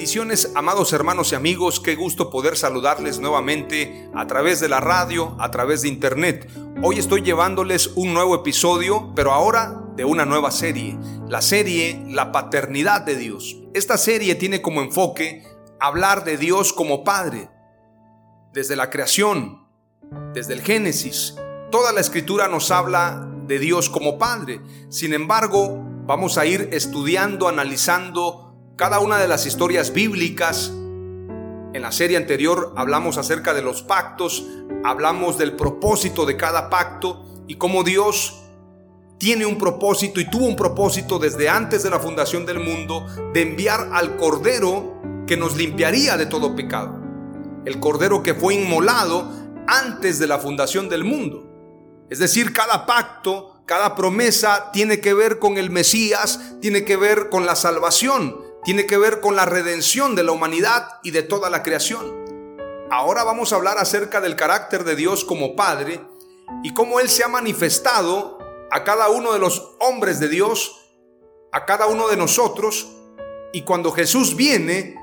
Bendiciones, amados hermanos y amigos, qué gusto poder saludarles nuevamente a través de la radio, a través de internet. Hoy estoy llevándoles un nuevo episodio, pero ahora de una nueva serie, la serie La Paternidad de Dios. Esta serie tiene como enfoque hablar de Dios como Padre. Desde la creación, desde el Génesis, toda la escritura nos habla de Dios como Padre. Sin embargo, vamos a ir estudiando, analizando, cada una de las historias bíblicas. En la serie anterior hablamos acerca de los pactos, hablamos del propósito de cada pacto y cómo Dios tiene un propósito y tuvo un propósito desde antes de la fundación del mundo de enviar al Cordero que nos limpiaría de todo pecado. El Cordero que fue inmolado antes de la fundación del mundo. Es decir, cada pacto, cada promesa tiene que ver con el Mesías, tiene que ver con la salvación tiene que ver con la redención de la humanidad y de toda la creación. Ahora vamos a hablar acerca del carácter de Dios como Padre y cómo Él se ha manifestado a cada uno de los hombres de Dios, a cada uno de nosotros, y cuando Jesús viene,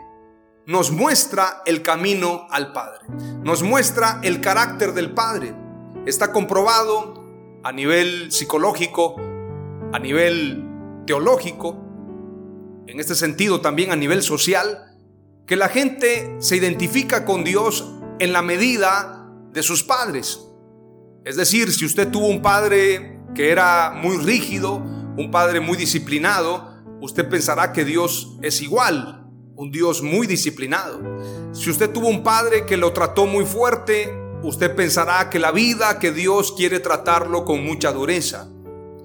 nos muestra el camino al Padre, nos muestra el carácter del Padre. Está comprobado a nivel psicológico, a nivel teológico, en este sentido también a nivel social, que la gente se identifica con Dios en la medida de sus padres. Es decir, si usted tuvo un padre que era muy rígido, un padre muy disciplinado, usted pensará que Dios es igual, un Dios muy disciplinado. Si usted tuvo un padre que lo trató muy fuerte, usted pensará que la vida, que Dios quiere tratarlo con mucha dureza.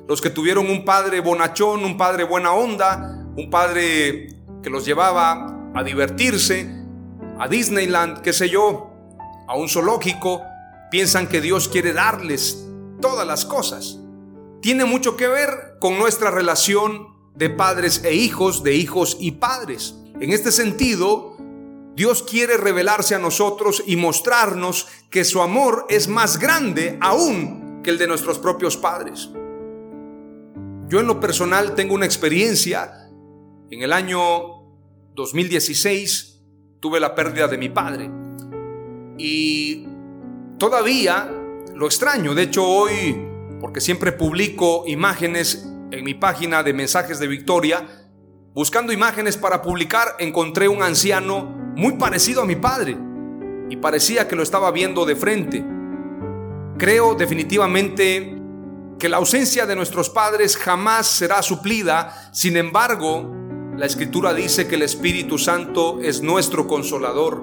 Los que tuvieron un padre bonachón, un padre buena onda, un padre que los llevaba a divertirse, a Disneyland, qué sé yo, a un zoológico, piensan que Dios quiere darles todas las cosas. Tiene mucho que ver con nuestra relación de padres e hijos, de hijos y padres. En este sentido, Dios quiere revelarse a nosotros y mostrarnos que su amor es más grande aún que el de nuestros propios padres. Yo en lo personal tengo una experiencia en el año 2016 tuve la pérdida de mi padre y todavía lo extraño. De hecho, hoy, porque siempre publico imágenes en mi página de mensajes de Victoria, buscando imágenes para publicar, encontré un anciano muy parecido a mi padre y parecía que lo estaba viendo de frente. Creo definitivamente que la ausencia de nuestros padres jamás será suplida, sin embargo, la escritura dice que el Espíritu Santo es nuestro consolador.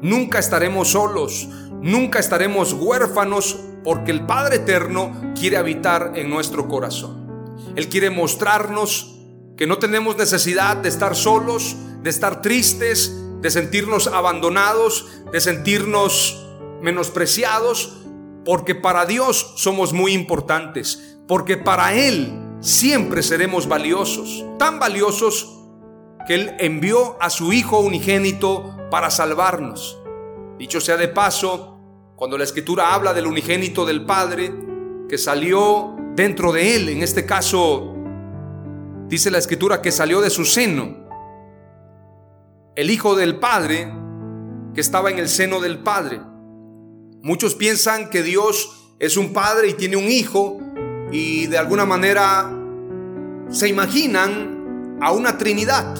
Nunca estaremos solos, nunca estaremos huérfanos porque el Padre Eterno quiere habitar en nuestro corazón. Él quiere mostrarnos que no tenemos necesidad de estar solos, de estar tristes, de sentirnos abandonados, de sentirnos menospreciados, porque para Dios somos muy importantes, porque para Él siempre seremos valiosos, tan valiosos que Él envió a su Hijo unigénito para salvarnos. Dicho sea de paso, cuando la escritura habla del unigénito del Padre, que salió dentro de Él, en este caso, dice la escritura que salió de su seno. el Hijo del Padre que estaba en el seno del Padre. Muchos piensan que Dios es un Padre y tiene un Hijo y de alguna manera se imaginan a una Trinidad.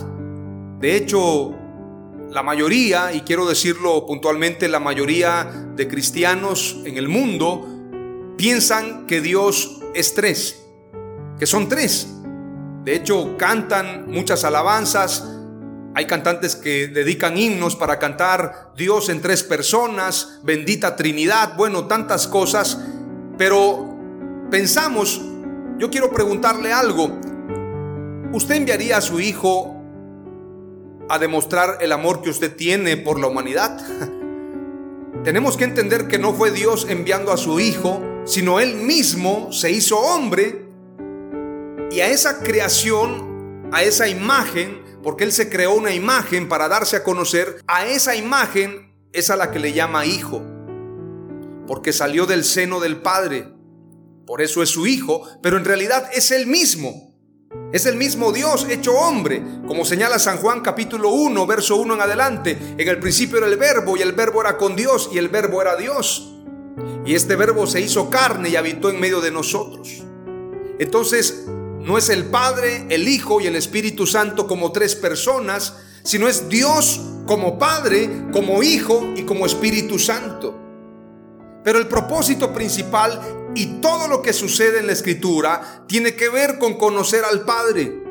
De hecho, la mayoría, y quiero decirlo puntualmente, la mayoría de cristianos en el mundo piensan que Dios es tres, que son tres. De hecho, cantan muchas alabanzas. Hay cantantes que dedican himnos para cantar Dios en tres personas, bendita Trinidad, bueno, tantas cosas. Pero pensamos, yo quiero preguntarle algo. ¿Usted enviaría a su hijo a demostrar el amor que usted tiene por la humanidad. Tenemos que entender que no fue Dios enviando a su Hijo, sino Él mismo se hizo hombre y a esa creación, a esa imagen, porque Él se creó una imagen para darse a conocer, a esa imagen es a la que le llama Hijo, porque salió del seno del Padre, por eso es su Hijo, pero en realidad es Él mismo. Es el mismo Dios hecho hombre, como señala San Juan capítulo 1, verso 1 en adelante. En el principio era el verbo y el verbo era con Dios y el verbo era Dios. Y este verbo se hizo carne y habitó en medio de nosotros. Entonces, no es el Padre, el Hijo y el Espíritu Santo como tres personas, sino es Dios como Padre, como Hijo y como Espíritu Santo. Pero el propósito principal y todo lo que sucede en la escritura tiene que ver con conocer al Padre.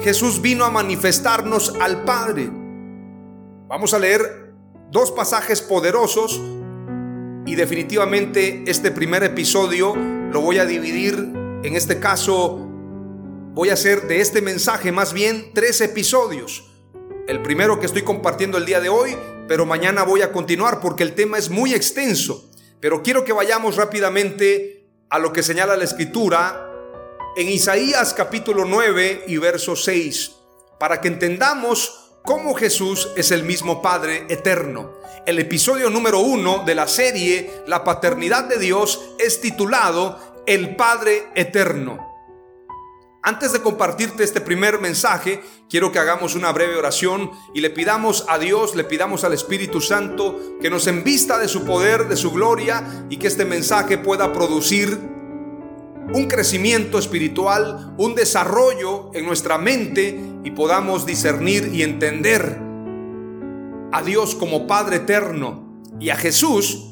Jesús vino a manifestarnos al Padre. Vamos a leer dos pasajes poderosos y definitivamente este primer episodio lo voy a dividir, en este caso voy a hacer de este mensaje más bien tres episodios. El primero que estoy compartiendo el día de hoy, pero mañana voy a continuar porque el tema es muy extenso. Pero quiero que vayamos rápidamente a lo que señala la escritura en Isaías capítulo 9 y verso 6, para que entendamos cómo Jesús es el mismo Padre eterno. El episodio número uno de la serie La paternidad de Dios es titulado El Padre eterno. Antes de compartirte este primer mensaje, quiero que hagamos una breve oración y le pidamos a Dios, le pidamos al Espíritu Santo que nos envista de su poder, de su gloria y que este mensaje pueda producir un crecimiento espiritual, un desarrollo en nuestra mente y podamos discernir y entender a Dios como Padre eterno y a Jesús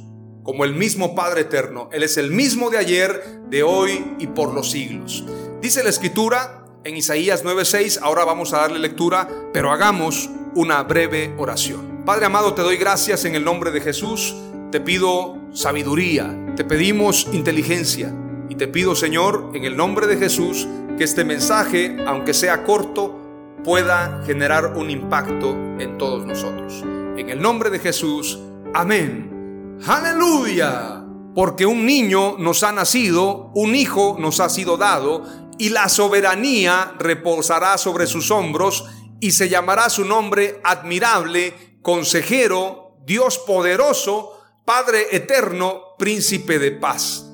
como el mismo Padre eterno. Él es el mismo de ayer, de hoy y por los siglos. Dice la escritura en Isaías 9:6, ahora vamos a darle lectura, pero hagamos una breve oración. Padre amado, te doy gracias en el nombre de Jesús, te pido sabiduría, te pedimos inteligencia y te pido Señor, en el nombre de Jesús, que este mensaje, aunque sea corto, pueda generar un impacto en todos nosotros. En el nombre de Jesús, amén. Aleluya. Porque un niño nos ha nacido, un hijo nos ha sido dado, y la soberanía reposará sobre sus hombros y se llamará su nombre admirable, consejero, Dios poderoso, Padre eterno, príncipe de paz.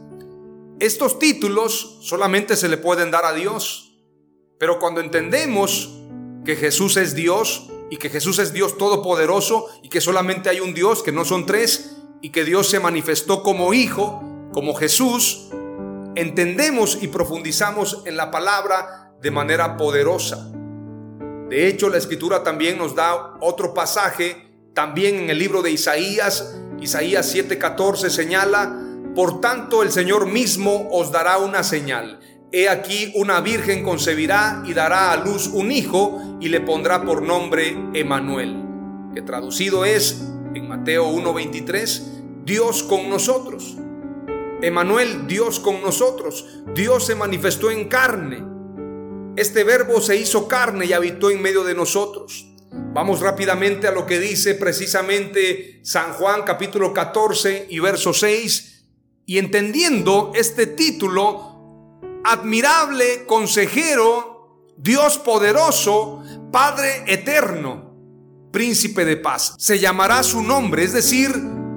Estos títulos solamente se le pueden dar a Dios, pero cuando entendemos que Jesús es Dios y que Jesús es Dios todopoderoso y que solamente hay un Dios, que no son tres, y que Dios se manifestó como Hijo, como Jesús, entendemos y profundizamos en la palabra de manera poderosa. De hecho, la escritura también nos da otro pasaje, también en el libro de Isaías, Isaías 7:14 señala, por tanto el Señor mismo os dará una señal. He aquí una virgen concebirá y dará a luz un hijo y le pondrá por nombre Emanuel, que traducido es en Mateo 1:23, Dios con nosotros. Emanuel, Dios con nosotros. Dios se manifestó en carne. Este verbo se hizo carne y habitó en medio de nosotros. Vamos rápidamente a lo que dice precisamente San Juan capítulo 14 y verso 6. Y entendiendo este título, admirable consejero, Dios poderoso, Padre eterno, príncipe de paz. Se llamará su nombre, es decir,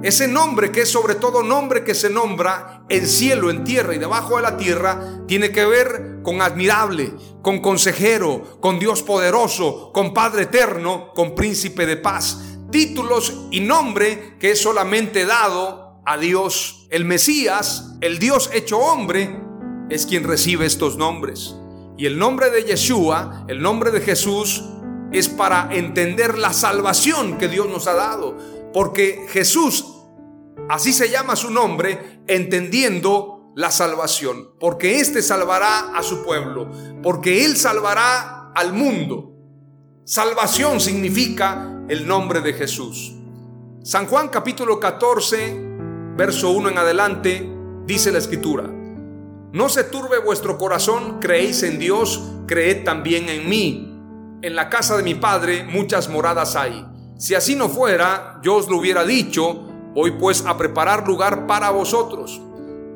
ese nombre que es sobre todo nombre que se nombra en cielo, en tierra y debajo de la tierra, tiene que ver con admirable, con consejero, con Dios poderoso, con Padre eterno, con príncipe de paz. Títulos y nombre que es solamente dado a Dios. El Mesías, el Dios hecho hombre, es quien recibe estos nombres. Y el nombre de Yeshua, el nombre de Jesús, es para entender la salvación que Dios nos ha dado. Porque Jesús, así se llama su nombre, entendiendo la salvación. Porque éste salvará a su pueblo. Porque Él salvará al mundo. Salvación significa el nombre de Jesús. San Juan capítulo 14, verso 1 en adelante, dice la escritura. No se turbe vuestro corazón, creéis en Dios, creed también en mí. En la casa de mi Padre muchas moradas hay. Si así no fuera, yo os lo hubiera dicho, voy pues a preparar lugar para vosotros.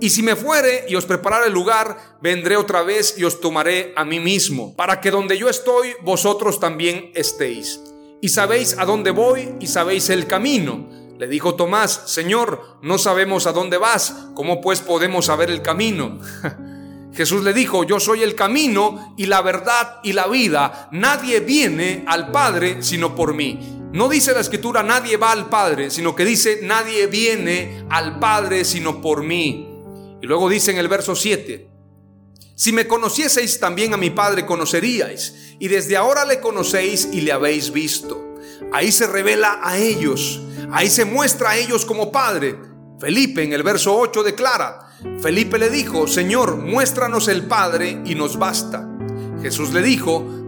Y si me fuere y os preparare el lugar, vendré otra vez y os tomaré a mí mismo, para que donde yo estoy, vosotros también estéis. Y sabéis a dónde voy y sabéis el camino. Le dijo Tomás, Señor, no sabemos a dónde vas, ¿cómo pues podemos saber el camino? Jesús le dijo, yo soy el camino y la verdad y la vida. Nadie viene al Padre sino por mí. No dice la escritura nadie va al Padre, sino que dice nadie viene al Padre sino por mí. Y luego dice en el verso 7, si me conocieseis también a mi Padre conoceríais, y desde ahora le conocéis y le habéis visto. Ahí se revela a ellos, ahí se muestra a ellos como Padre. Felipe en el verso 8 declara, Felipe le dijo, Señor, muéstranos el Padre y nos basta. Jesús le dijo,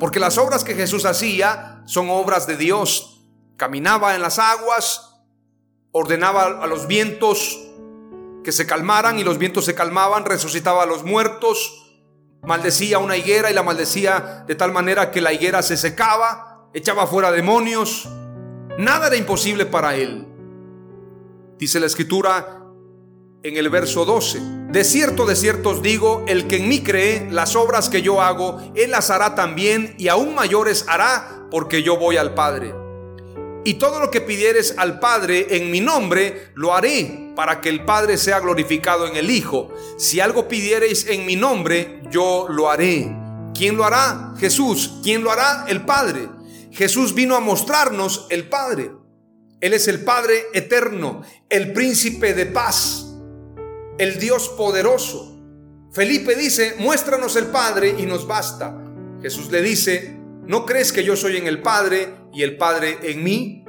Porque las obras que Jesús hacía son obras de Dios. Caminaba en las aguas, ordenaba a los vientos que se calmaran y los vientos se calmaban, resucitaba a los muertos, maldecía una higuera y la maldecía de tal manera que la higuera se secaba, echaba fuera demonios. Nada era imposible para él. Dice la escritura en el verso 12. De cierto, de cierto os digo, el que en mí cree, las obras que yo hago, él las hará también y aún mayores hará, porque yo voy al Padre. Y todo lo que pidieres al Padre en mi nombre, lo haré para que el Padre sea glorificado en el Hijo. Si algo pidiereis en mi nombre, yo lo haré. ¿Quién lo hará? Jesús. ¿Quién lo hará? El Padre. Jesús vino a mostrarnos el Padre. Él es el Padre eterno, el príncipe de paz el Dios poderoso. Felipe dice, muéstranos el Padre y nos basta. Jesús le dice, ¿no crees que yo soy en el Padre y el Padre en mí?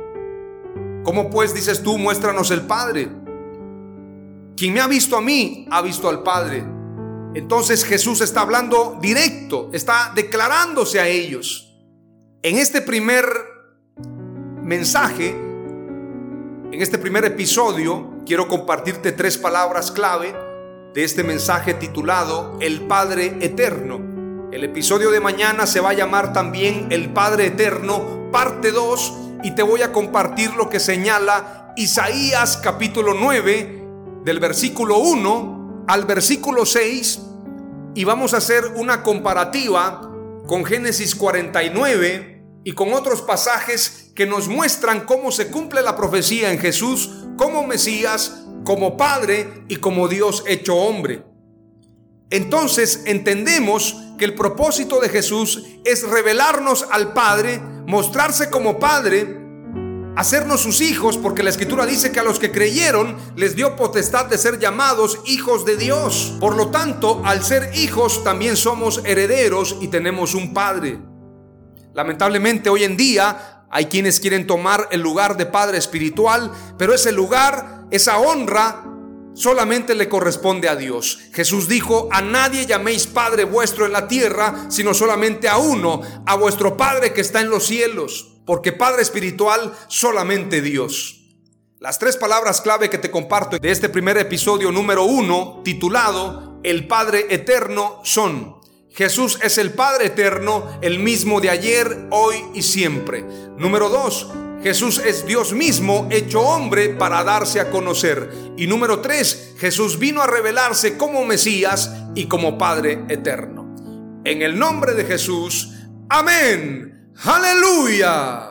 ¿Cómo pues dices tú, muéstranos el Padre? Quien me ha visto a mí, ha visto al Padre. Entonces Jesús está hablando directo, está declarándose a ellos. En este primer mensaje, en este primer episodio quiero compartirte tres palabras clave de este mensaje titulado El Padre Eterno. El episodio de mañana se va a llamar también El Padre Eterno, parte 2, y te voy a compartir lo que señala Isaías capítulo 9, del versículo 1 al versículo 6, y vamos a hacer una comparativa con Génesis 49 y con otros pasajes que nos muestran cómo se cumple la profecía en Jesús como Mesías, como Padre y como Dios hecho hombre. Entonces entendemos que el propósito de Jesús es revelarnos al Padre, mostrarse como Padre, hacernos sus hijos, porque la Escritura dice que a los que creyeron les dio potestad de ser llamados hijos de Dios. Por lo tanto, al ser hijos también somos herederos y tenemos un Padre. Lamentablemente hoy en día hay quienes quieren tomar el lugar de padre espiritual, pero ese lugar, esa honra, solamente le corresponde a Dios. Jesús dijo, a nadie llaméis Padre vuestro en la tierra, sino solamente a uno, a vuestro Padre que está en los cielos, porque Padre espiritual solamente Dios. Las tres palabras clave que te comparto de este primer episodio número uno, titulado El Padre Eterno, son Jesús es el Padre eterno, el mismo de ayer, hoy y siempre. Número dos, Jesús es Dios mismo hecho hombre para darse a conocer. Y número tres, Jesús vino a revelarse como Mesías y como Padre eterno. En el nombre de Jesús, amén. Aleluya.